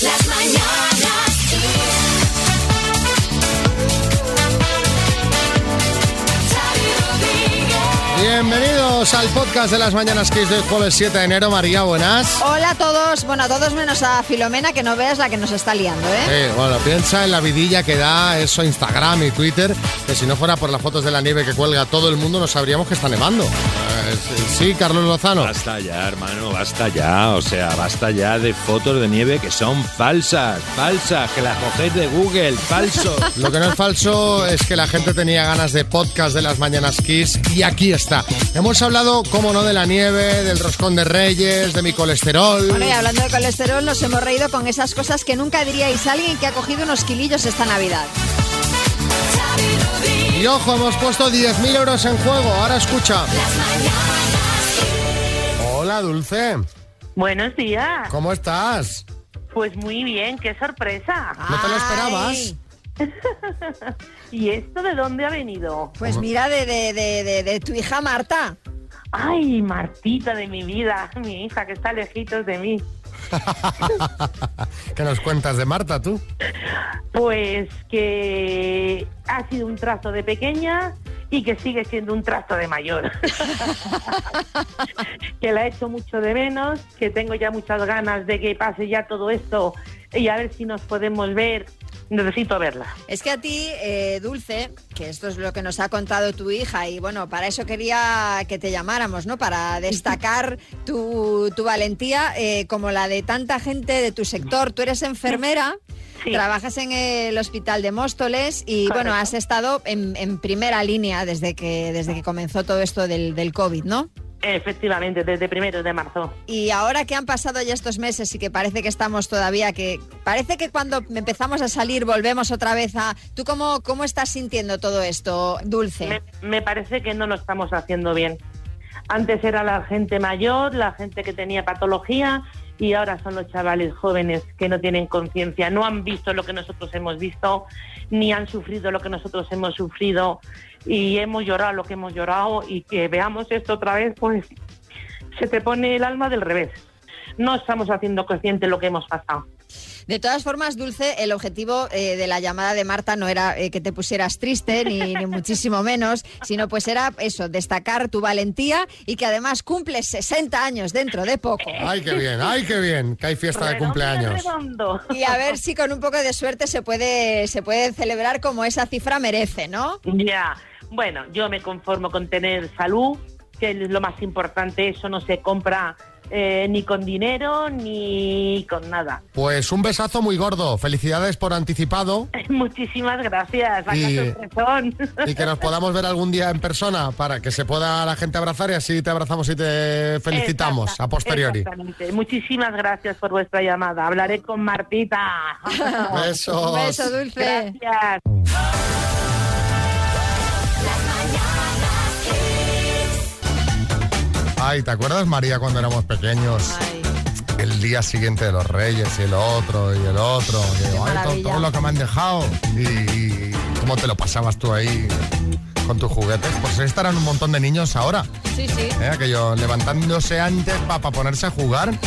Las mañanas. Bienvenidos al podcast de las Mañanas Kiss del jueves 7 de enero. María, buenas. Hola a todos, bueno, a todos menos a Filomena, que no veas la que nos está liando, ¿eh? Eh, bueno, piensa en la vidilla que da eso Instagram y Twitter, que si no fuera por las fotos de la nieve que cuelga todo el mundo, no sabríamos que está nevando. Eh, sí, Carlos Lozano. Basta ya, hermano, basta ya. O sea, basta ya de fotos de nieve que son falsas, falsas, que las cogéis de Google, falso. Lo que no es falso es que la gente tenía ganas de podcast de las Mañanas Kiss y aquí está. Hemos hablado, como no, de la nieve, del roscón de reyes, de mi colesterol. Bueno, y hablando de colesterol, nos hemos reído con esas cosas que nunca diríais a alguien que ha cogido unos kilillos esta Navidad. Y ojo, hemos puesto 10.000 euros en juego. Ahora escucha. Hola, Dulce. Buenos días. ¿Cómo estás? Pues muy bien, qué sorpresa. ¿No te lo esperabas? ¿Y esto de dónde ha venido? Pues mira, de, de, de, de- de tu hija Marta. Ay, Martita de mi vida, mi hija que está lejitos de mí. ¿Qué nos cuentas de Marta, tú? Pues que ha sido un trazo de pequeña y que sigue siendo un trazo de mayor. que la he hecho mucho de menos, que tengo ya muchas ganas de que pase ya todo esto y a ver si nos podemos ver. Necesito verla. Es que a ti, eh, Dulce, que esto es lo que nos ha contado tu hija, y bueno, para eso quería que te llamáramos, ¿no? Para destacar tu, tu valentía, eh, como la de tanta gente de tu sector. Tú eres enfermera. Sí. Trabajas en el hospital de Móstoles y Correcto. bueno, has estado en, en primera línea desde que, desde que comenzó todo esto del, del COVID, ¿no? Efectivamente, desde primeros de marzo. Y ahora que han pasado ya estos meses y que parece que estamos todavía, que parece que cuando empezamos a salir volvemos otra vez a... ¿Tú cómo, cómo estás sintiendo todo esto, Dulce? Me, me parece que no lo estamos haciendo bien. Antes era la gente mayor, la gente que tenía patología y ahora son los chavales jóvenes que no tienen conciencia, no han visto lo que nosotros hemos visto, ni han sufrido lo que nosotros hemos sufrido y hemos llorado lo que hemos llorado y que veamos esto otra vez, pues se te pone el alma del revés. No estamos haciendo consciente lo que hemos pasado. De todas formas, Dulce, el objetivo eh, de la llamada de Marta no era eh, que te pusieras triste, ni, ni muchísimo menos, sino pues era eso, destacar tu valentía y que además cumples 60 años dentro de poco. Ay, qué bien, ay, qué bien, que hay fiesta de cumpleaños. redondo. Y a ver si con un poco de suerte se puede, se puede celebrar como esa cifra merece, ¿no? Ya, bueno, yo me conformo con tener salud, que es lo más importante, eso no se compra eh, ni con dinero ni con nada. Pues un besazo muy gordo. Felicidades por anticipado Muchísimas gracias, Y- que nos podamos ver algún día en persona para que se pueda la gente abrazar y así te abrazamos y te felicitamos Exacta- a posteriori. Exactamente. Muchísimas gracias por vuestra llamada. Hablaré con Martita. Besos. Un beso, Dulce. Gracias. Ay, ¿te acuerdas, María, cuando éramos pequeños? Ay. El día siguiente de los Reyes y el otro y el otro. Y, ay, todo, lo que me han dejado. Y, y cómo te lo pasabas tú ahí con tus juguetes. Pues estarán un montón de niños ahora. Sí, sí. ¿eh? Aquello levantándose antes para ponerse a jugar.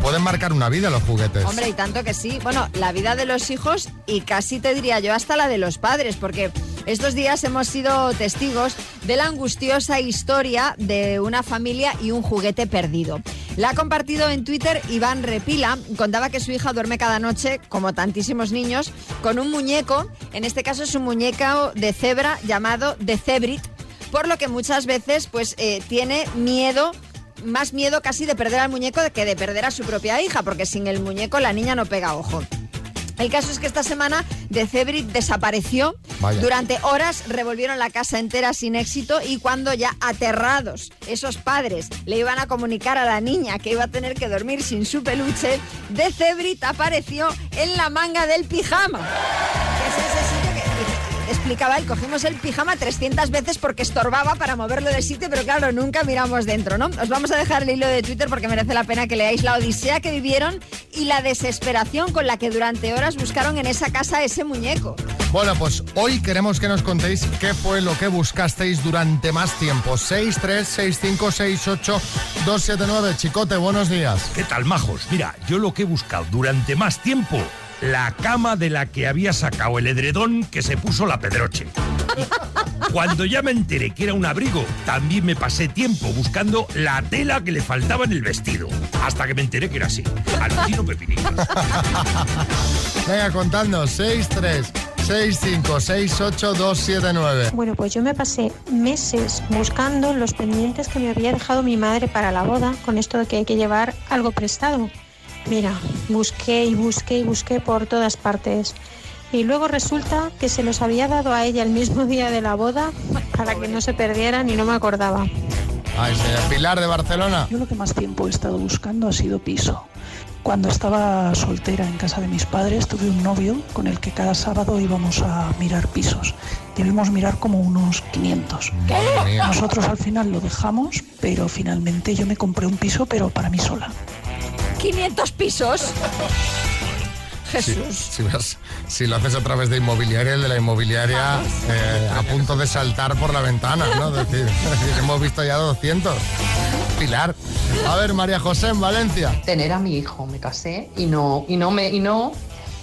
Pueden marcar una vida los juguetes. Hombre, y tanto que sí. Bueno, la vida de los hijos y casi te diría yo hasta la de los padres, porque estos días hemos sido testigos de la angustiosa historia de una familia y un juguete perdido. La ha compartido en Twitter Iván Repila. Contaba que su hija duerme cada noche, como tantísimos niños, con un muñeco. En este caso es un muñeco de cebra llamado de Cebrit, por lo que muchas veces pues eh, tiene miedo más miedo casi de perder al muñeco que de perder a su propia hija, porque sin el muñeco la niña no pega ojo. El caso es que esta semana de Cebrit desapareció. Vaya. Durante horas revolvieron la casa entera sin éxito y cuando ya aterrados esos padres le iban a comunicar a la niña que iba a tener que dormir sin su peluche, de Cebrit apareció en la manga del pijama. Que explicaba él, cogimos el pijama 300 veces porque estorbaba para moverlo de sitio, pero claro, nunca miramos dentro, ¿no? Os vamos a dejar el hilo de Twitter porque merece la pena que leáis la odisea que vivieron y la desesperación con la que durante horas buscaron en esa casa ese muñeco. Bueno, pues hoy queremos que nos contéis qué fue lo que buscasteis durante más tiempo. 636568279. Chicote, buenos días. ¿Qué tal, majos? Mira, yo lo que he buscado durante más tiempo, la cama de la que había sacado el edredón que se puso la pedroche. Cuando ya me enteré que era un abrigo, también me pasé tiempo buscando la tela que le faltaba en el vestido. Hasta que me enteré que era así. Alucino pepinillos. Venga, contadnos. 636568279. Bueno, pues yo me pasé meses buscando los pendientes que me había dejado mi madre para la boda, con esto de que hay que llevar algo prestado. Mira, busqué y busqué y busqué por todas partes. Y luego resulta que se los había dado a ella el mismo día de la boda para que no se perdieran y no me acordaba. Ay, señor Pilar de Barcelona. Yo lo que más tiempo he estado buscando ha sido piso. Cuando estaba soltera en casa de mis padres tuve un novio con el que cada sábado íbamos a mirar pisos. Debimos mirar como unos 500. Madre mía. Nosotros al final lo dejamos, pero finalmente yo me compré un piso, pero para mí sola. 500 pisos. Si, Jesús. si vas- si lo haces a través de inmobiliaria, el de la inmobiliaria eh, a punto de saltar por la ventana, ¿no? Es decir, hemos visto ya 200. Pilar. A ver, María José en Valencia. tener a mi hijo. Me casé y no, y no me, y no,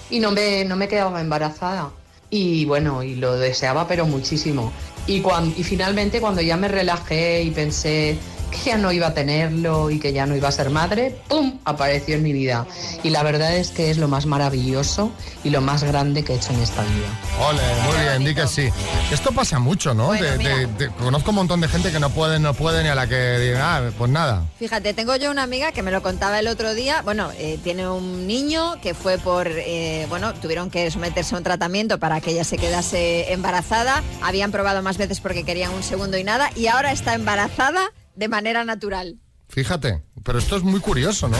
y no me, no me quedaba embarazada. Y bueno, y lo deseaba pero muchísimo. Y, cuan- y finalmente cuando ya me relajé y pensé que ya no iba a tenerlo y que ya no iba a ser madre, ¡pum! apareció en mi vida. Y la verdad es que es lo más maravilloso y lo más grande que he hecho en esta vida. Ole, muy bien, di que sí. Esto pasa mucho, ¿no? Bueno, De- de- de- conozco un montón de gente que no puede, no puede, ni a la que diga, ah, pues nada. Fíjate, tengo yo una amiga que me lo contaba el otro día. Bueno, eh, tiene un niño que fue por, eh, bueno, tuvieron que someterse a un tratamiento para que ella se quedase embarazada. Habían probado más veces porque querían un segundo y nada. Y ahora está embarazada de manera natural. Fíjate, pero esto es muy curioso, ¿no?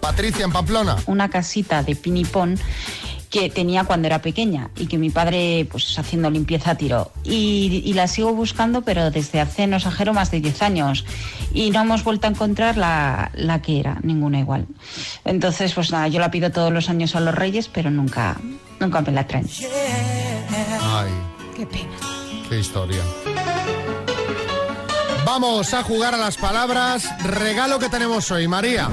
Patricia en Pamplona. una casita de pinipón que tenía cuando era pequeña y que mi padre, pues haciendo limpieza, tiró. Y, y la sigo buscando, pero desde hace, no exagero, más de 10 años. Y no hemos vuelto a encontrar la, la que era, ninguna igual. Entonces, pues nada, yo la pido todos los años a los reyes, pero nunca, nunca me la traen. Ay, Qué pena. qué historia. Vamos a jugar a las palabras. Regalo que tenemos hoy, María.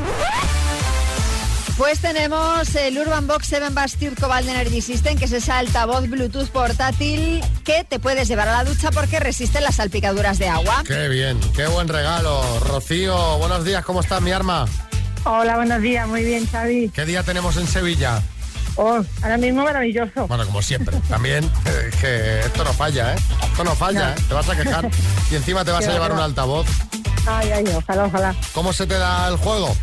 Pues tenemos el Urban Box 7 Bastille Cobalt Energy System, que es ese altavoz Bluetooth portátil que te puedes llevar a la ducha porque resiste las salpicaduras de agua. Qué bien, qué buen regalo. Rocío, buenos días, ¿cómo estás, mi arma? Hola, buenos días, muy bien, Xavi. ¿Qué día tenemos en Sevilla? Oh, ahora mismo maravilloso. Bueno, como siempre, también eh, que esto no falla, ¿eh? Esto no falla, ¿eh? Te vas a quejar y encima te vas a llevar un altavoz. Ay, ay, ojalá, ojalá. ¿Cómo se te da el juego?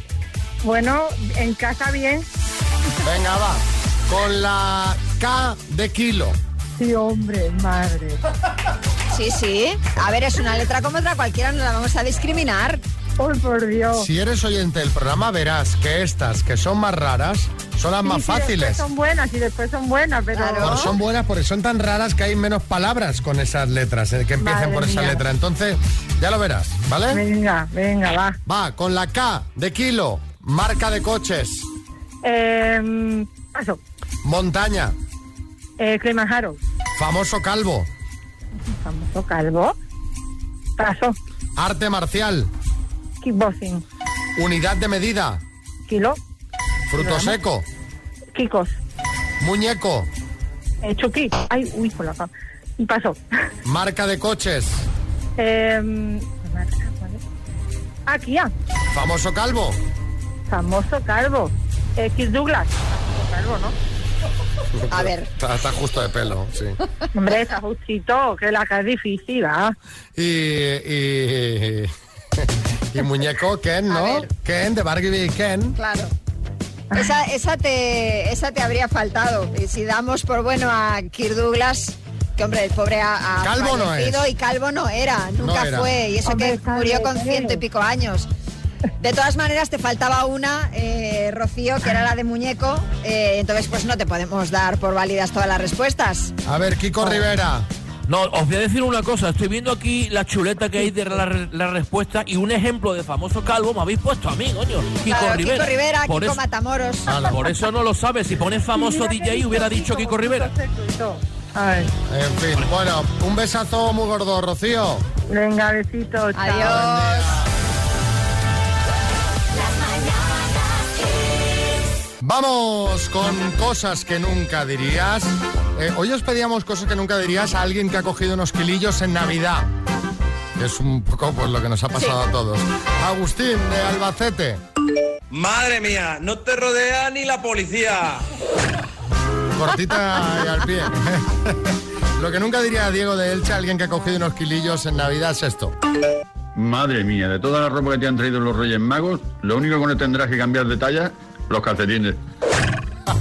Bueno, en casa bien. Venga, va. Con la K de kilo. Sí, hombre, madre. Sí, sí. A ver, es una letra como otra cualquiera, no la vamos a discriminar. Oh, por Dios. Si eres oyente del programa, verás que estas, que son más raras, son las Sí, más fáciles. son buenas y después son buenas, pero... Claro. Son buenas porque son tan raras que hay menos palabras con esas letras, eh, que empiecen Madre por esa mía. letra. Entonces, ya lo verás, ¿vale? Venga, venga, va. Va, con la K de kilo, marca de coches, Eh, paso. montaña, Eh, Kilimanjaro. famoso calvo, Famoso calvo. Paso. arte marcial, Kickboxing. unidad de medida, Kilo. Fruto seco, Kikos. muñeco, Eh, Chucky. Ay, uy, con la Paso. marca de coches, Eh, marca, ¿cuál es? Ah, Kia. famoso calvo, Famoso calvo. Eh, Kirk Douglas. Famoso calvo, ¿no? A ver. Está, está justo de pelo, sí. Hombre, está justito, que la que es difícil, ¿ah? Y, y, y muñeco Ken, ¿no? Ken, de Barbie Ken. Claro. Esa, esa, te, esa te habría faltado. Y si damos por bueno a Kirk Douglas, que hombre, el pobre ha, ha Calvo no es. y calvo no era, nunca era. fue. Y eso Hombre, que murió con ciento y pico años. De todas maneras, te faltaba una, eh, Rocío, que era la de muñeco. eh, entonces, pues no te podemos dar por válidas todas las respuestas. A ver, Kiko Rivera, No, os voy a decir una cosa. Estoy viendo aquí la chuleta que hay de la, la respuesta y un ejemplo de famoso calvo me habéis pusto a mí, coño. Kiko Claro, Rivera. Kiko Rivera, por, Kiko eso, Matamoros. por eso no lo sabes. Si pones famoso DJ hubiera dicho Kiko Rivera. En fin, bueno, un besazo muy gordo, Rocío. Venga, besitos. chao. Adiós. Vamos con cosas que nunca dirías. Eh, hoy os pedíamos cosas que nunca dirías a alguien que ha cogido unos kilillos en Navidad. Es un poco pues, lo que nos ha pasado a todos. Agustín, de Albacete. Madre mía, no te rodea ni la policía. Cortita y al pie. Lo que nunca diría Diego de Elche a alguien que ha cogido unos kilillos en Navidad es esto. Madre mía, de toda la ropa que te han traído los Reyes Magos, lo único que no tendrás que cambiar de talla, los calcetines.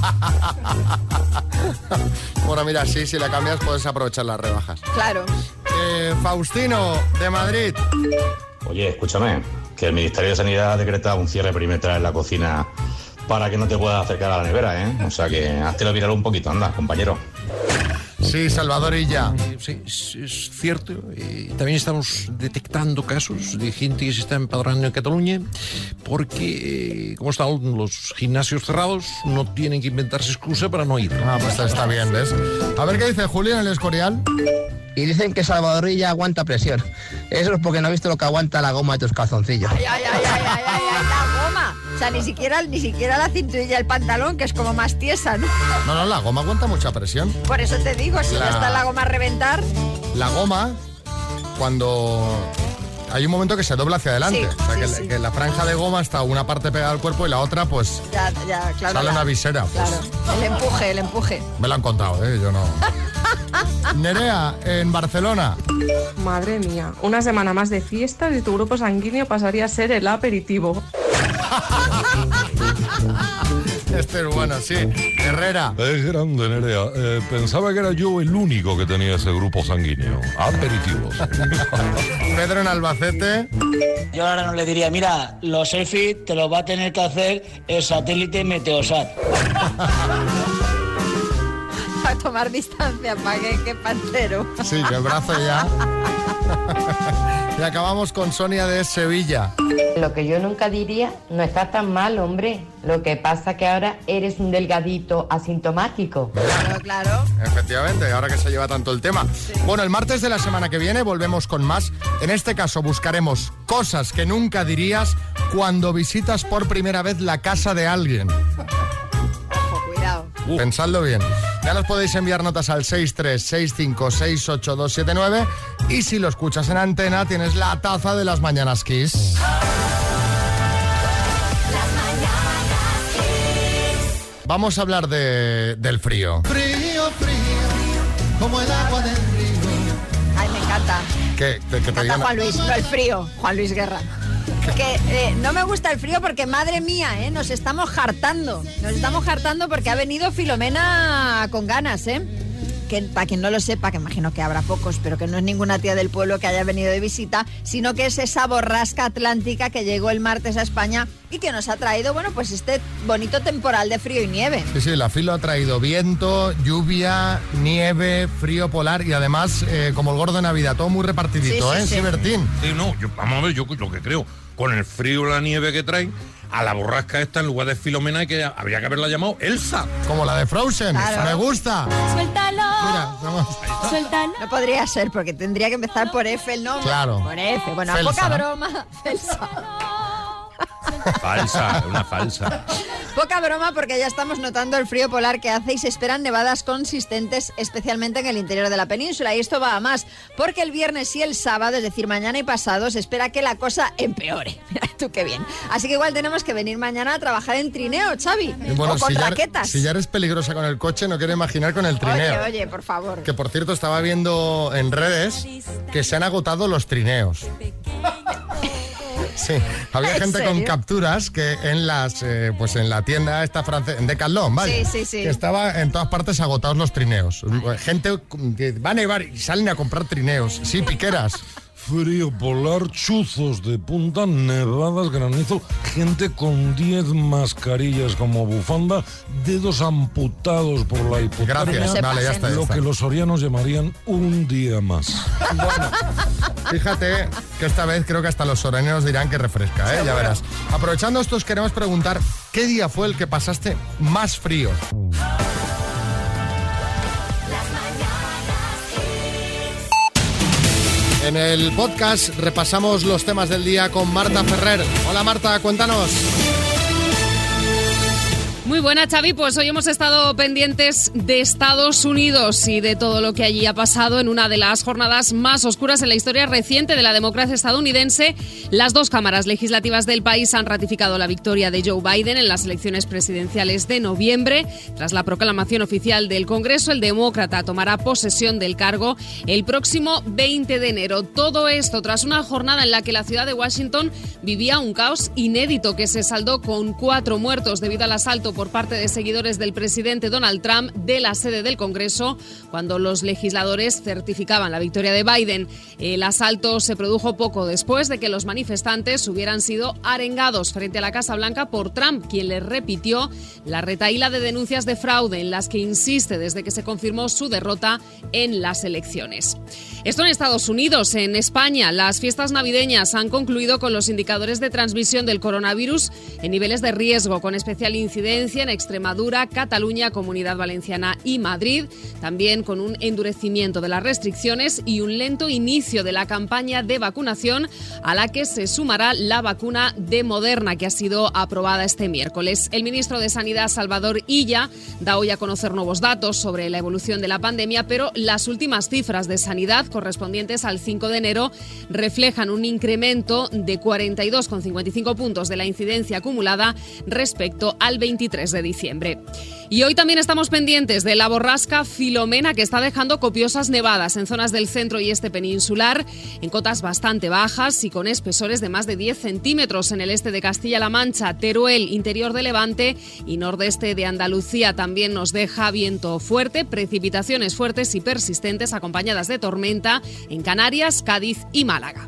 Bueno, mira, sí, si la cambias puedes aprovechar las rebajas. Claro. Eh, Faustino, de Madrid. Oye, escúchame, que el Ministerio de Sanidad ha decretado un cierre perimetral en la cocina para que no te puedas acercar a la nevera, ¿eh? O sea que hazte virar un poquito, anda, compañero. Sí, Salvador y ya. Sí, es, es cierto. eh, también estamos detectando casos de gente que se está empadronando en Cataluña porque, eh, como están los gimnasios cerrados, no tienen que inventarse excusa para no ir. Ah, pues está bien, ¿ves? A ver qué dice Julio en el Escorial. Y dicen que Salvadorilla aguanta presión. Eso es porque no has visto lo que aguanta la goma de tus calzoncillos. Ay, ay, ay, ay, ay, ay, ay, la goma. O sea, ni siquiera, ni siquiera la cinturilla del pantalón, que es como más tiesa, ¿no? No, no, la goma aguanta mucha presión. Por eso te digo, si La- no está la goma a reventar, La goma, cuando hay un momento que se dobla hacia adelante. Sí, o sea, sí, que, sí. que la franja de goma está una parte pegada al cuerpo y la otra, pues, ya, ya, claro. sale la- una visera. Pues, Claro, el empuje, el empuje. me lo han contado, ¿eh? Yo no. Nerea, en Barcelona. Madre mía, una semana más de fiestas y tu grupo sanguíneo pasaría a ser el aperitivo. Este es bueno, sí. Herrera. Es grande, Nerea. Eh, pensaba que era yo el único que tenía ese grupo sanguíneo. Aperitivos. Pedro en Albacete. Yo ahora no le diría, mira, los EFI te lo va a tener que hacer el satélite Meteosat. A tomar distancia, para que, que pantero. Sí, que el brazo ya. y acabamos con Sonia de Sevilla. Lo que yo nunca diría, no está tan mal, hombre. Lo que pasa que ahora eres un delgadito asintomático. Claro, claro. Efectivamente, ahora que se lleva tanto el tema. Bueno, el martes de la semana que viene volvemos con más. En este caso buscaremos cosas que nunca dirías cuando visitas por primera vez la casa de alguien. Ojo, cuidado. Pensadlo bien. Ya nos podéis enviar notas al 636568279 y si lo escuchas en antena tienes la taza de las mañanas Kiss. Vamos a hablar de- del frío. Frío, frío, como el agua del río. Ay, me encanta. Que- que te Canta digan- Juan Luis, no el frío, Juan Luis Guerra. Que eh, no me gusta el frío porque, madre mía, eh, nos estamos hartando. Nos estamos hartando porque ha venido Filomena con ganas, ¿eh? Que para quien no lo sepa, que imagino que habrá pocos, pero que no es ninguna tía del pueblo que haya venido de visita, sino que es esa borrasca atlántica que llegó el martes a España y que nos ha traído, bueno, pues este bonito temporal de frío y nieve. Sí, sí, la filo ha traído viento, lluvia, nieve, frío polar y además, eh, como el gordo de Navidad, todo muy repartidito, ¿eh? Sí, Bertín. Sí, no, yo- vamos a ver, yo lo que creo, con el frío y la nieve que traen, a la borrasca esta, en lugar de Filomena, que habría que haberla llamado Elsa. Como la de Frozen, Claro. me gusta. Suéltalo. Mira, vamos. Suéltalo. No podría ser porque tendría que empezar por F el nombre. Claro. Por F. Bueno, a Felsa. poca broma. Felsa. Falsa, una falsa. Poca broma porque ya estamos notando el frío polar que hace y se esperan nevadas consistentes, especialmente en el interior de la península. Y esto va a más, porque el viernes y el sábado, es decir, mañana y pasado, se espera que la cosa empeore. Mira tú qué bien. Así que igual tenemos que venir mañana a trabajar en trineo, Xavi. Y bueno, o con si ya, raquetas. si ya eres peligrosa con el coche, no quiero imaginar con el trineo. Oye, oye, por favor. Que por cierto estaba viendo en redes que se han agotado los trineos. Sí, había ¿En gente con capturas que en las eh, pues en la tienda esta francesa, en Decathlon, vaya, Sí, sí, sí. que estaba en todas partes agotados los trineos. Gente que va a nevar y salen a comprar trineos, sí, piqueras. Frío polar, chuzos de punta, nevadas, granizo, gente con 10 mascarillas como bufanda, dedos amputados por la hipotermia. Gracias, vale, ya está, ya Lo que los sorianos llamarían un día más. Fíjate que esta vez creo que hasta los soreneros dirán que refresca, ¿eh? Ya verás. Aprovechando esto, os queremos preguntar, ¿qué día fue el que pasaste más frío? En el podcast repasamos los temas del día con Marta Ferrer. Hola Marta, cuéntanos. Muy buena, Xavi. Pues hoy hemos estado pendientes de Estados Unidos y de todo lo que allí ha pasado en una de las jornadas más oscuras en la historia reciente de la democracia estadounidense. Las dos cámaras legislativas del país han ratificado la victoria de Joe Biden en las elecciones presidenciales de noviembre. Tras la proclamación oficial del Congreso, el demócrata tomará posesión del cargo el próximo 20 de enero. Todo esto tras una jornada en la que la ciudad de Washington vivía un caos inédito que se saldó con cuatro muertos debido al asalto por parte de seguidores del presidente Donald Trump de la sede del Congreso cuando los legisladores certificaban la victoria de Biden. El asalto se produjo poco después de que los manifestantes hubieran sido arengados frente a la Casa Blanca por Trump, quien les repitió la retaíla de denuncias de fraude en las que insiste desde que se confirmó su derrota en las elecciones. Esto en Estados Unidos, en España, las fiestas navideñas han concluido con los indicadores de transmisión del coronavirus en niveles de riesgo, con especial incidencia en Extremadura, Cataluña, Comunidad Valenciana y Madrid, también con un endurecimiento de las restricciones y un lento inicio de la campaña de vacunación a la que se sumará la vacuna de Moderna que ha sido aprobada este miércoles. El ministro de Sanidad, Salvador Illa, da hoy a conocer nuevos datos sobre la evolución de la pandemia, pero las últimas cifras de sanidad correspondientes al 5 de enero reflejan un incremento de 42,55 puntos de la incidencia acumulada respecto al 23 de diciembre. Y hoy también estamos pendientes de la borrasca Filomena que está dejando copiosas nevadas en zonas del centro y este peninsular, en cotas bastante bajas y con espesores de más de 10 centímetros en el este de Castilla-La Mancha, Teruel, interior de Levante y nordeste de Andalucía. También nos deja viento fuerte, precipitaciones fuertes y persistentes acompañadas de tormenta en Canarias, Cádiz y Málaga.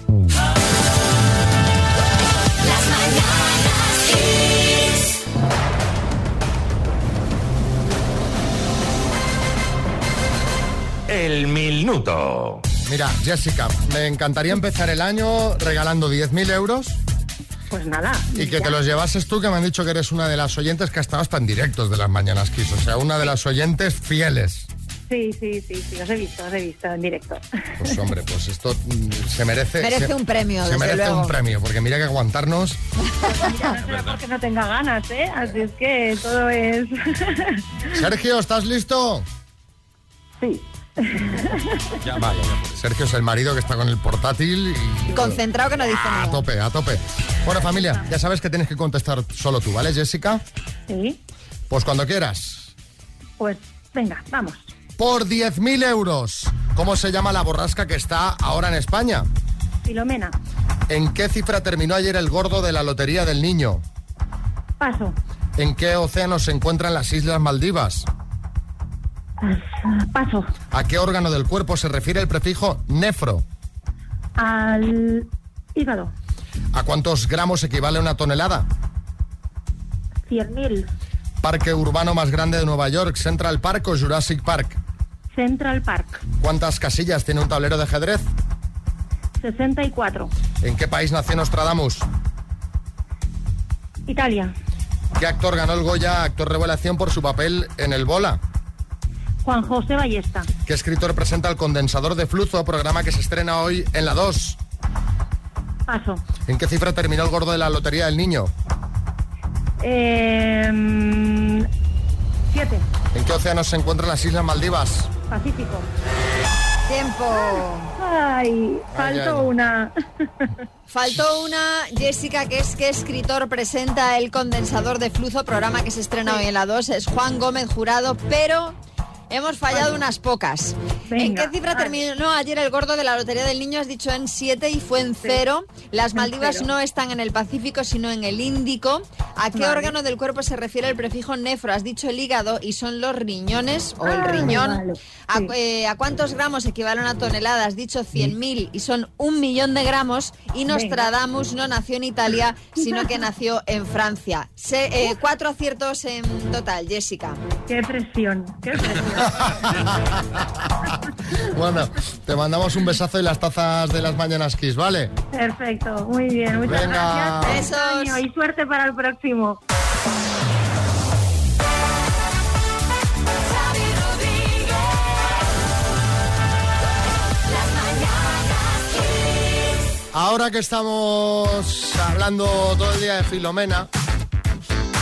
El minuto. Mira, Jessica, me encantaría empezar el año regalando 10.000 euros Pues nada. y que ya. te los llevases tú, que me han dicho que eres una de las oyentes que estabas tan directos de las mañanas Kiss. O sea, una de las oyentes fieles. Sí, sí, sí, sí, os he visto, os he visto en directo. Pues hombre, pues esto mm, se merece... Merece se- un premio, Se desde merece luego. un premio, porque mira que aguantarnos... Mira, no será porque no tenga ganas, ¿eh? Así es que todo es... Sergio, ¿estás listo? Sí. Ya, vale. Sergio es el marido que está con el portátil y... Concentrado que no dice A nada. tope, a tope. Bueno, familia, ya sabes que tienes que contestar solo tú, ¿vale, Jessica? Sí, Pues cuando quieras. pues venga, vamos. Por 10.000 euros. ¿Cómo se llama la borrasca que está ahora en España? Filomena, ¿En qué cifra terminó ayer el gordo de la Lotería del Niño? paso, ¿En qué océano se encuentran las Islas Maldivas? Paso, ¿A qué órgano del cuerpo se refiere el prefijo nefro? al hígado, ¿A cuántos gramos equivale una tonelada? 100.000, Parque urbano más grande de Nueva York, Central Park o Jurassic Park. Central Park, ¿Cuántas casillas tiene un tablero de ajedrez? 64, ¿En qué país nació Nostradamus? Italia, ¿Qué actor ganó el Goya, actor revelación, por su papel en El Bola? Juan José Ballesta, ¿Qué escritor presenta el condensador de flujo, programa que se estrena hoy en la 2? paso, ¿En qué cifra terminó el gordo de la Lotería del Niño? eh, 7, ¿En qué océano se encuentran las Islas Maldivas? Pacífico. Tiempo. Ay, faltó ay. una. Faltó una, Jessica, que es que escritor presenta el condensador de flujo, programa que se estrena hoy en la 2. Es Juan Gómez Jurado, pero hemos fallado unas pocas. ¿En qué cifra terminó ayer el gordo de la Lotería del Niño? Has dicho en 7 y fue en cero. Las En Maldivas cero. no están en el Pacífico, sino en el Índico. ¿A qué Vale. órgano del cuerpo se refiere el prefijo nefro? Has dicho el hígado y son los riñones o el Ah, riñón. vale. ¿A, eh, ¿a cuántos gramos equivale una tonelada? Has dicho 100.000 y son un millón de gramos. Y Nostradamus no nació en Italia, sino que nació en Francia. Se- eh, cuatro aciertos en total, Jessica. Qué presión, qué presión. Bueno, te mandamos un besazo y las tazas de las mañanas Kiss, ¿vale? Perfecto, muy bien. Muchas Venga. gracias. Año Y suerte para el próximo. Ahora que estamos hablando todo el día de Filomena,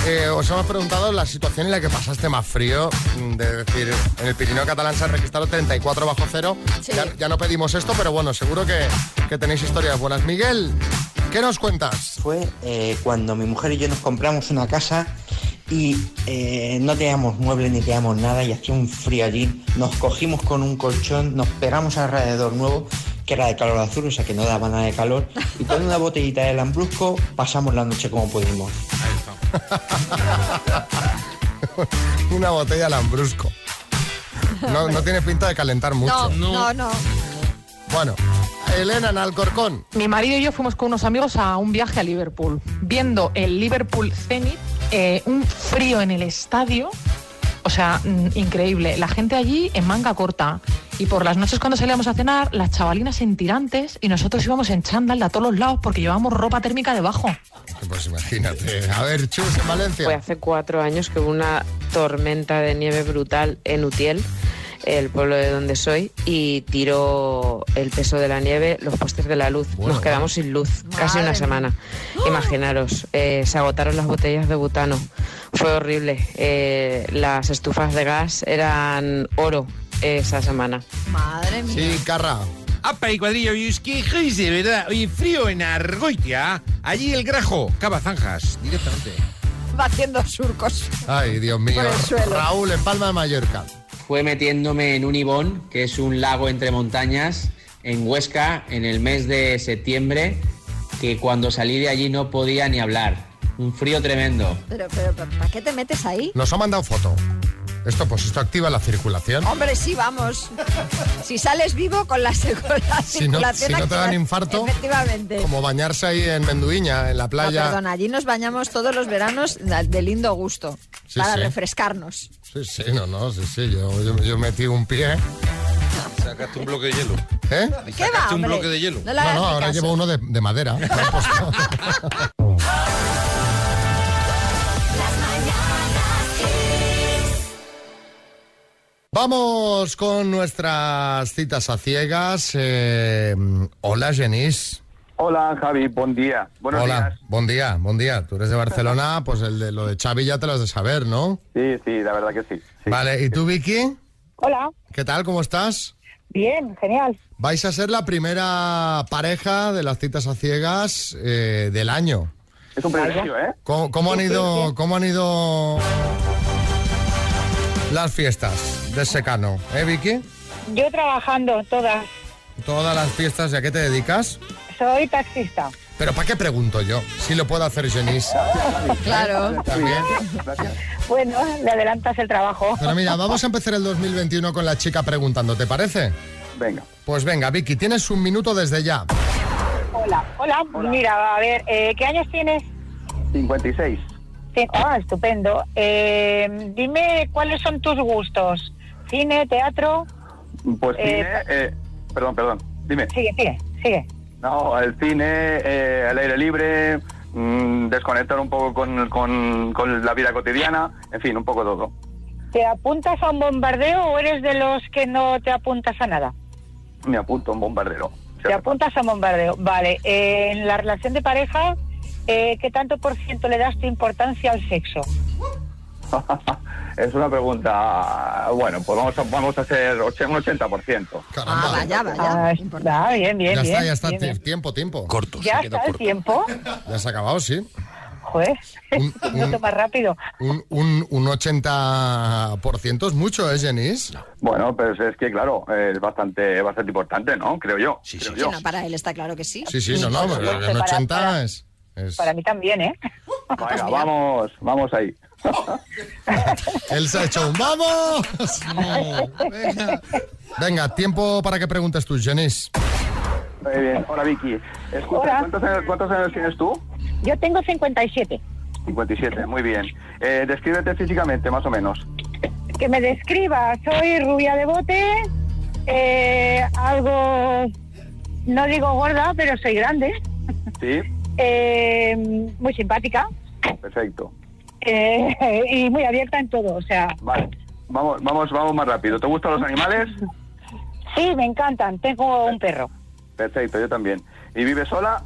eh, os hemos preguntado la situación en la que pasaste más frío. mm, De decir, en el Pirineo catalán se han registrado 34 bajo cero. Ya, ya no pedimos esto, pero bueno, seguro que, que tenéis historias buenas. Miguel, ¿qué nos cuentas? Fue eh, cuando mi mujer y yo nos compramos una casa y eh, no teníamos muebles ni teníamos nada y hacía un frío allí. Nos cogimos con un colchón, nos pegamos alrededor nuevo que era de calor azul, o sea que no daba nada de calor, y con una botellita de lambrusco pasamos la noche como pudimos. Una botella lambrusco. No, no tiene pinta de calentar mucho. no, no. Bueno, Elena en Alcorcón. Mi marido y yo fuimos con unos amigos a un viaje a Liverpool, viendo el Liverpool Zenit, eh, un frío en el estadio, o sea, mm, increíble. La gente allí en manga corta. Y por las noches cuando salíamos a cenar, las chavalinas en tirantes y nosotros íbamos en chándal de a todos los lados porque llevábamos ropa térmica debajo. Pues imagínate. A ver, Chus, en Valencia. Fue hace cuatro años que hubo una tormenta de nieve brutal en Utiel, el pueblo de donde soy, y tiró el peso de la nieve los postes de la luz. Bueno, Nos quedamos sin luz casi una semana. Imaginaros, eh, se agotaron las botellas de butano. Fue horrible. Eh, las estufas de gas eran oro esa semana. Madre mía. Sí, Carra. Apa y cuadrillo, y es que de verdad. Oye, frío en Argoitia. Allí el grajo, cava zanjas, directamente. Va haciendo surcos. Ay, Dios mío. Por el suelo. Raúl en Palma de Mallorca. Fue metiéndome en un ibón, que es un lago entre montañas, en Huesca, en el mes de septiembre, que cuando salí de allí no podía ni hablar. Un frío tremendo. Pero, pero, pero, ¿para qué te metes ahí? Nos ha mandado foto. Esto, pues esto activa la circulación. Hombre, sí, vamos. Si sales vivo con la, con la Si no, circulación si no te dan activa- infarto, Efectivamente. como bañarse ahí en Menduiña, en la No, playa. perdona, allí nos bañamos todos los veranos de lindo gusto. Sí, para sí. refrescarnos. Sí, sí, no, no, sí, sí. Yo, yo, yo metí un pie. Sacaste un bloque de hielo. ¿Eh? ¿Qué va, Sacaste un hombre? bloque de hielo. No no, ni ahora caso. llevo uno de, de madera. Vamos con nuestras citas a ciegas. Eh, hola, Jenis. Hola Javi, buen día. Buenos Hola, días. buen día, buen día. Tú eres de Barcelona, pues el de lo de Xavi ya te lo has de saber, ¿no? Sí, sí, la verdad que sí. Vale, ¿y tú, Vicky? Hola, ¿Qué tal? ¿Cómo estás? bien, genial. Vais a ser la primera pareja de las citas a ciegas eh, del año. Es un privilegio, ¿eh? ¿Cómo, cómo han Sí, sí, ido, sí. ¿Cómo han ido las fiestas de secano? ¿Eh, Vicky? Yo trabajando todas. Todas las fiestas, ¿y a qué te dedicas? Soy taxista. Pero ¿para qué pregunto yo? Si lo puedo hacer Jenis. Claro. También. Bueno, le adelantas el trabajo. Pero mira, vamos a empezar el 2021 con la chica preguntando, ¿te parece? Venga. Pues venga, Vicky, tienes un minuto desde ya. Hola, hola. Mira, a ver, eh, ¿qué años tienes? 56. Sí, Ah, estupendo. Eh, dime cuáles son tus gustos. ¿Cine, teatro? Pues Eh, cine, eh, perdón, perdón, dime. Sigue, sigue, sigue. No, el cine, eh, el aire libre, mm, desconectar un poco con, con- con la vida cotidiana, en fin, un poco todo. ¿Te apuntas a un bombardeo o eres de los que no te apuntas a nada? Me apunto a un bombardero. Te apuntas a un bombardeo. Vale. eh, en la relación de pareja, eh, ¿qué tanto por ciento le das tu importancia al sexo? es una pregunta, bueno, pues vamos a, vamos a hacer un 80%. Ah, vaya, vaya. Ah, ah, bien, bien, ya bien. está, ya está. bien, Ti- bien. Tiempo, tiempo. Corto. Ya está el tiempo. Ya se ha acabado, sí. Joder, mucho más rápido. Un, un, un 80% es mucho, ¿eh, Jenis? Bueno, pues es que claro, es bastante, bastante importante, ¿no? Creo yo. Sí, creo sí, yo. no, para él está claro que sí. Sí, sí, no, no, pero un para- 80 para- es... es- Para mí también, ¿eh? Venga, vamos, vamos ahí. Él se ha hecho un ¡vamos! Venga. Venga, tiempo para que preguntes tú, Jenis. Muy bien. Hola, Vicky. Escucha, Hola. ¿cuántos, años, cuántos años tienes tú? Yo tengo 57. 57, muy bien. Eh, descríbete físicamente, más o menos. Que me describa, soy rubia de bote, eh, algo, no digo gorda, pero soy grande, Sí, eh, muy simpática perfecto. eh, y muy abierta en todo, o sea, Vale. Vamos, vamos, vamos más rápido. ¿Te gustan los animales? sí, me encantan, tengo un perro. Perfecto, yo también. ¿Y vives sola?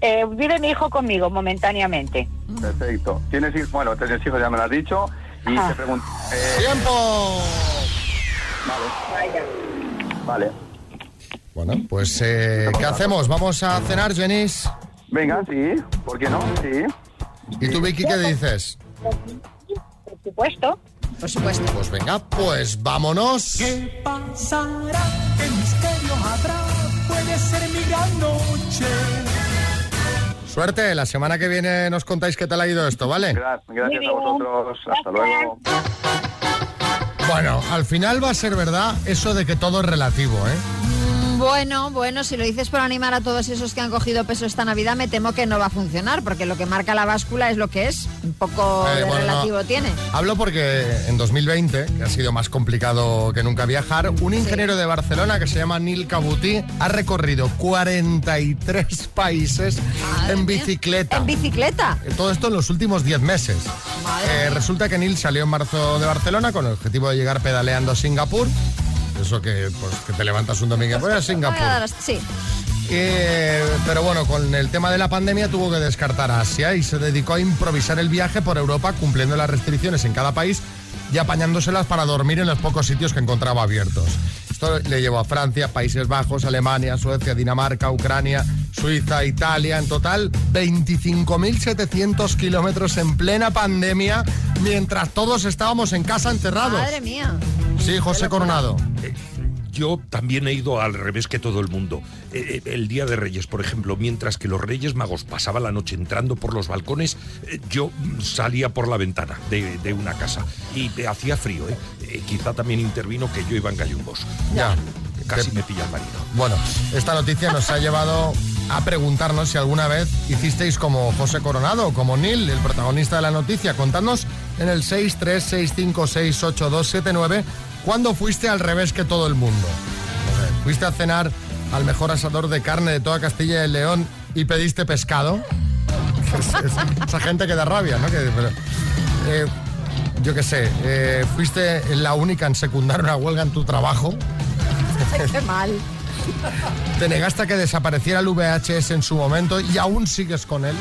Eh, vive mi hijo conmigo momentáneamente. Perfecto. ¿Tienes hijos? Bueno, tienes hijos, ya me lo has dicho. Y Ajá. te pregunto... eh, ¡Tiempo! Vale. Vale. Bueno, pues, eh, ¿qué hacemos? ¿Vamos a cenar, Jenis? Venga, sí. ¿Por qué no? Sí. ¿Y tú, Vicky, qué dices? Por supuesto. Por supuesto. Pues venga, pues vámonos. ¿Qué pasará? ¿Qué misterio habrá? Puede ser mi gran noche. Suerte, la semana que viene nos contáis qué tal ha ido esto, ¿vale? Gra- Gracias a vosotros. Hasta luego. Bueno, al final va a ser verdad eso de que todo es relativo, ¿eh? Bueno, bueno, si lo dices por animar a todos esos que han cogido peso esta Navidad, me temo que no va a funcionar, porque lo que marca la báscula es lo que es. Un poco Eh, de bueno, no. relativo tiene. Hablo porque en 2020, que ha sido más complicado que nunca viajar, un ingeniero de Barcelona que se llama Neil Cabuti ha recorrido 43 países en bicicleta. ¿En bicicleta? Todo esto en los últimos 10 meses. Eh, resulta que Neil salió en marzo de Barcelona con el objetivo de llegar pedaleando a Singapur. Eso que, pues, que te levantas un domingo y voy a Singapur. Sí. Eh, pero bueno, con el tema de la pandemia tuvo que descartar a Asia y se dedicó a improvisar el viaje por Europa cumpliendo las restricciones en cada país y apañándoselas para dormir en los pocos sitios que encontraba abiertos. Esto le llevó a Francia, Países Bajos, Alemania, Suecia, Dinamarca, Ucrania, Suiza, Italia. En total, 25.700 kilómetros en plena pandemia mientras todos estábamos en casa encerrados. Madre mía. Sí, José Coronado. Yo también he ido al revés que todo el mundo. Eh, eh, el Día de Reyes, por ejemplo, mientras que los Reyes Magos pasaban la noche entrando por los balcones, eh, yo salía por la ventana de, de una casa. Y eh, hacía frío, ¿eh? Eh, Quizá también intervino que yo iba en gallumbos. Ya. Casi me pilla el marido. Bueno, esta noticia nos ha llevado a preguntarnos si alguna vez hicisteis como José Coronado o como Neil, el protagonista de la noticia. Contadnos en el 636568279 cuándo fuiste al revés que todo el mundo. ¿Fuiste a cenar al mejor asador de carne de toda Castilla y León y pediste pescado? Es- es- esa gente que da rabia, ¿no? Que- pero, eh, yo qué sé, eh, fuiste la única en secundar una huelga en tu trabajo. Qué mal. Te negaste a que desapareciera el VHS en su momento y aún sigues con él.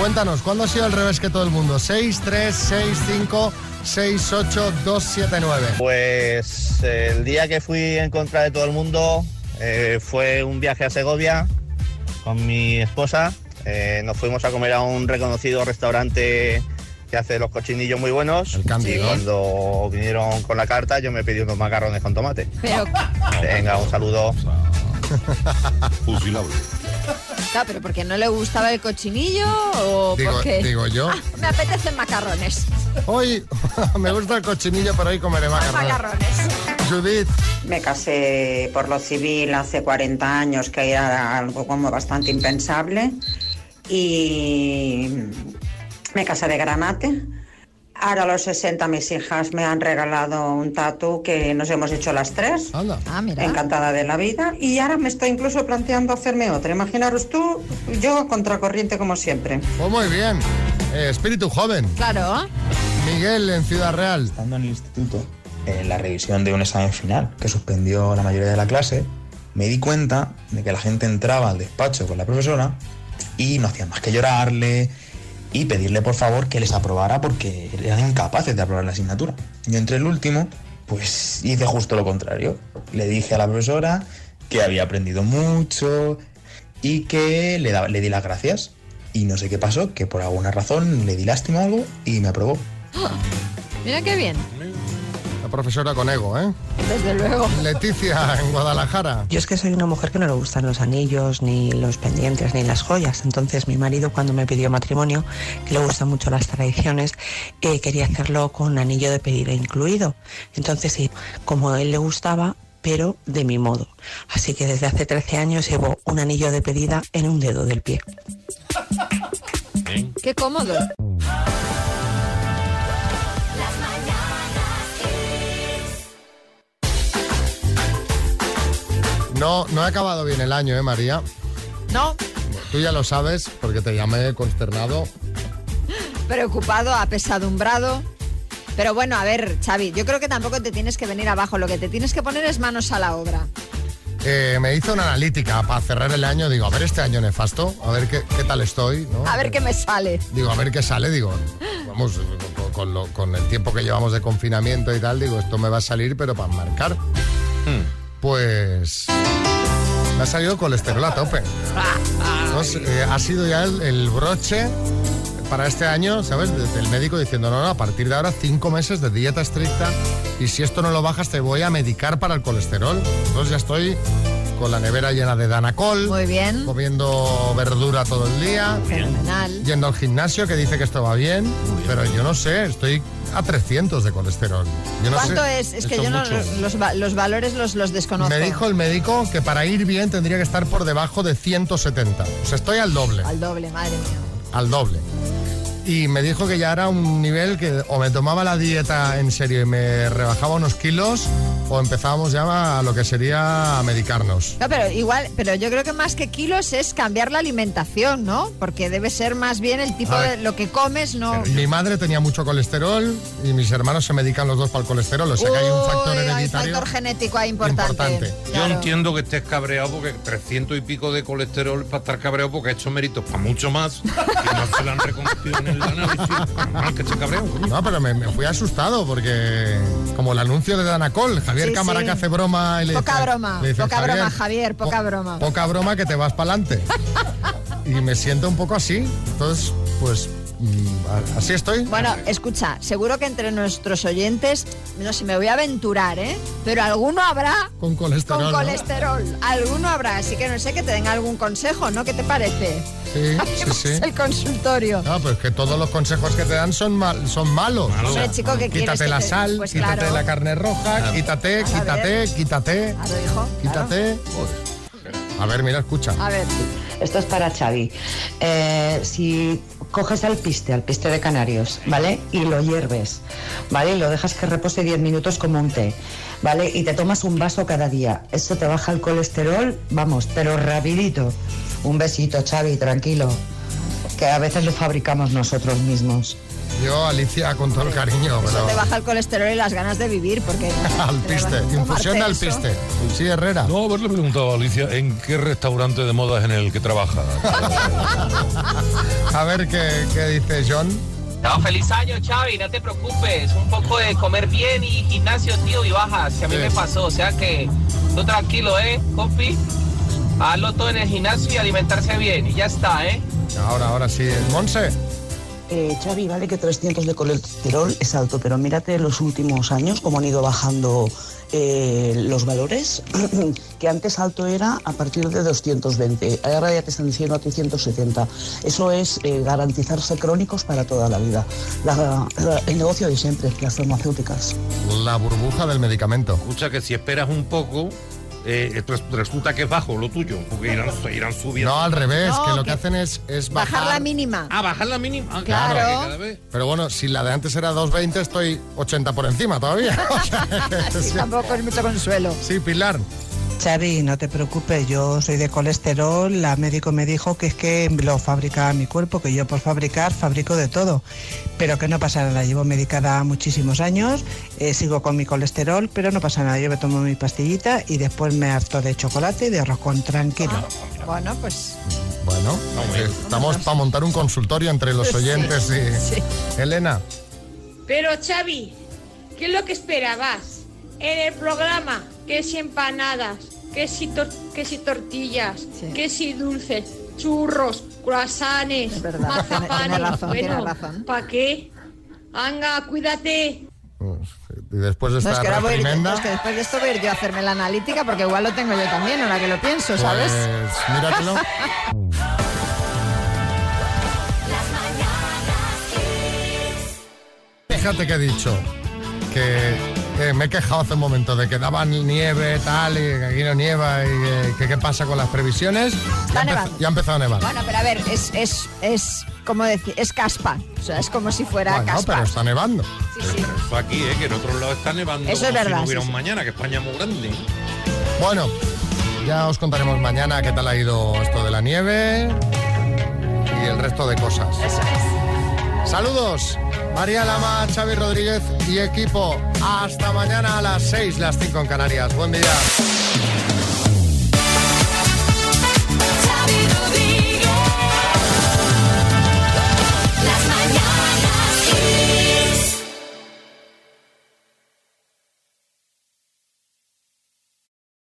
Cuéntanos, ¿cuándo ha sido al revés que todo el mundo? 6, 3, 6, 5, 6, 8, 2, 7, 9. Pues el día que fui en contra de todo el mundo eh, fue un viaje a Segovia con mi esposa. Eh, nos fuimos a comer a un reconocido restaurante que hace los cochinillos muy buenos. y Cándido. cuando vinieron con la carta yo me pedí unos macarrones con tomate. Pero, Venga, un saludo. Fusilable. Claro, pero porque no le gustaba el cochinillo o Digo, porque digo yo. Ah, me apetecen macarrones. Hoy me gusta el cochinillo, pero hoy comeré macarrones. Macarrones. Judith. Me casé por lo civil hace 40 años, que era algo como bastante impensable. Y me casé de granate. Ahora a los 60 mis hijas me han regalado un tatu que nos hemos hecho las tres. Ah, mira. Encantada de la vida. Y ahora me estoy incluso planteando hacerme otra. Imaginaros tú, yo contracorriente como siempre. Pues muy bien. Eh, espíritu joven. Claro. Miguel en Ciudad Real. Estando en el instituto, en la revisión de un examen final que suspendió la mayoría de la clase, me di cuenta de que la gente entraba al despacho con la profesora y no hacían más que llorarle y pedirle por favor que les aprobara porque eran incapaces de aprobar la asignatura. Yo entre el último, pues hice justo lo contrario. Le dije a la profesora que había aprendido mucho y que le, di las gracias. Y no sé qué pasó, que por alguna razón le di lástima o algo y me aprobó. Mira qué bien. Profesora con ego, ¿eh? Desde luego. Leticia, en Guadalajara. Yo es que soy una mujer que no le gustan los anillos, ni los pendientes, ni las joyas. Entonces mi marido cuando me pidió matrimonio, que le gustan mucho las tradiciones, eh, quería hacerlo con anillo de pedida incluido. Entonces sí, como a él le gustaba, pero de mi modo. Así que desde hace 13 años llevo un anillo de pedida en un dedo del pie. Qué cómodo. No, no he acabado bien el año, ¿eh, María? No, Tú ya lo sabes porque te llamé consternado. preocupado, apesadumbrado. Pero bueno, a ver, Xavi, yo creo que tampoco te tienes que venir abajo. Lo que te tienes que poner es manos a la obra. Eh, me hizo una analítica para cerrar el año. Digo, a ver este año nefasto, a ver qué, qué tal estoy, ¿no? A ver qué me sale. Digo, a ver qué sale, digo, vamos, con, con lo- con el tiempo que llevamos de confinamiento y tal, digo, esto me va a salir, pero para marcar. Pues me ha salido colesterol a tope. Entonces, eh, ha sido ya el, el broche para este año, ¿sabes? Desde el médico diciendo, no, no, a partir de ahora cinco meses de dieta estricta y si esto no lo bajas te voy a medicar para el colesterol. Entonces ya estoy con la nevera llena de Danacol. Muy bien. Comiendo verdura todo el día. Fenomenal. Yendo al gimnasio que dice que esto va bien, pero yo no sé, estoy a 300 de colesterol. Yo no ¿Cuánto sé. es? Es que yo no, los, los valores los, los desconozco. Me dijo el médico que para ir bien tendría que estar por debajo de 170. O sea, estoy al doble. Al doble, madre mía. Al doble. Y me dijo que ya era un nivel que o me tomaba la dieta en serio y me rebajaba unos kilos o empezábamos ya a lo que sería a medicarnos. No, pero igual, pero yo creo que más que kilos es cambiar la alimentación, ¿no? Porque debe ser más bien el tipo de lo que comes, no. Mi madre tenía mucho colesterol y mis hermanos se medican los dos para el colesterol, o sea que hay un factor hereditario. factor genético ahí importante. importante. Yo entiendo que estés cabreado porque 300 y pico de colesterol para estar cabreado porque ha hecho méritos para mucho más y no se lo han reconocido en el análisis. Normal que esté cabreado. No, pero me, me fui asustado porque como el anuncio de Danacol, Javier Sí, Cámara sí. que hace broma y le Poca dice- broma, le dice, poca "Javier, broma, Javier, poca broma. Poca broma que te vas para adelante. y me siento un poco así. Entonces, pues así estoy. Bueno, escucha, seguro que entre nuestros oyentes, no sé, me voy a aventurar, ¿eh? Pero alguno habrá con colesterol. con ¿no? colesterol. Alguno habrá, así que no sé que te den algún consejo, ¿no? ¿Qué te parece? Sí, sí, sí. El consultorio. No, pues que todos los consejos que te dan son, mal, son malos. Hombre, chico, ¿qué Quítate que la te- sal, pues quítate claro. la carne roja, quítate, Claro, a quítate, ver. quítate, Claro, hijo. quítate. A ver, mira, escucha. A ver. Esto es para Xavi. Eh, si coges al piste, al piste de canarios, ¿vale? Y lo hierves, ¿vale? Y lo dejas que repose 10 minutos como un té, ¿vale? Y te tomas un vaso cada día. Esto te baja el colesterol, vamos, pero rapidito. Un besito, Xavi, tranquilo. Que a veces lo fabricamos nosotros mismos. Yo, Alicia, con todo el cariño, Eso pero te baja el colesterol y las ganas de vivir, porque... al te piste, infusión al eso. piste. Sí, Herrera. No, haberle preguntado a Alicia en qué restaurante de moda es en el que trabaja. A ver qué, qué dice John. No, feliz año, Xavi, no te preocupes. Un poco de comer bien y gimnasio, tío, y bajas, que a mí me pasó. O sea que tú tranquilo, ¿eh, compi? Hazlo todo en el gimnasio y alimentarse bien. Y ya está, ¿eh? Ahora, ahora sí. Monse. Eh, Xavi, vale que 300 de colesterol es alto, pero mírate los últimos años cómo han ido bajando eh, los valores, que antes alto era a partir de 220, ahora ya te están diciendo a 370. Eso es eh, garantizarse crónicos para toda la vida. La- la- el negocio de siempre, las farmacéuticas. La burbuja del medicamento. Escucha que si esperas un poco, eh, res- resulta que es bajo lo tuyo, porque irán, irán subiendo. No, al revés, No, que lo que- hacen es, es bajar. Bajar la mínima. Ah, bajar la mínima. Ah, Claro. que cada vez- Pero bueno, si la de antes era 220, estoy 80 por encima todavía. O sea, que Sí, sí. tampoco es mucho consuelo. Sí, Pilar. Xavi, no te preocupes, yo soy de colesterol, la médico me dijo que es que lo fabrica mi cuerpo, que yo por fabricar fabrico de todo, pero que no pasa nada, llevo medicada muchísimos años, eh, sigo con mi colesterol, pero no pasa nada, yo me tomo mi pastillita y después me harto de chocolate y de roscón tranquilo. Bueno, pues Bueno, eh, estamos para montar un consultorio entre los Sí, oyentes y. sí. Elena. Pero Xavi, ¿qué es lo que esperabas? En el programa, que si empanadas, que si, tor- que si tortillas, que si dulces, churros, croissants, Es verdad, mazapanes. tiene razón, tiene bueno. ¿para qué? Anga, cuídate. Y después de No, es esta que, ahora voy es que después de esto voy a ir yo a hacerme la analítica porque igual lo tengo yo también, ahora que lo pienso, ¿sabes? pues míratelo. Fíjate que he dicho que, que me he quejado hace un momento de que daban nieve tal y que aquí no nieva y que- que qué pasa con las previsiones. Está ya, ya ha empezado a nevar. Bueno, pero a ver, es, es, es como decir, es caspa. O sea, es como si fuera Bueno, caspa. pero está nevando. Eso aquí, ¿eh? que en otro lado está nevando. Eso es como si verdad, no hubiera sí, un sí. mañana, que España es muy grande. Bueno, ya os contaremos mañana qué tal ha ido esto de la nieve y el resto de cosas. Eso es. Saludos, María Lama, Xavi Rodríguez y equipo. Hasta mañana a las 6, las 5 en Canarias. Buen día.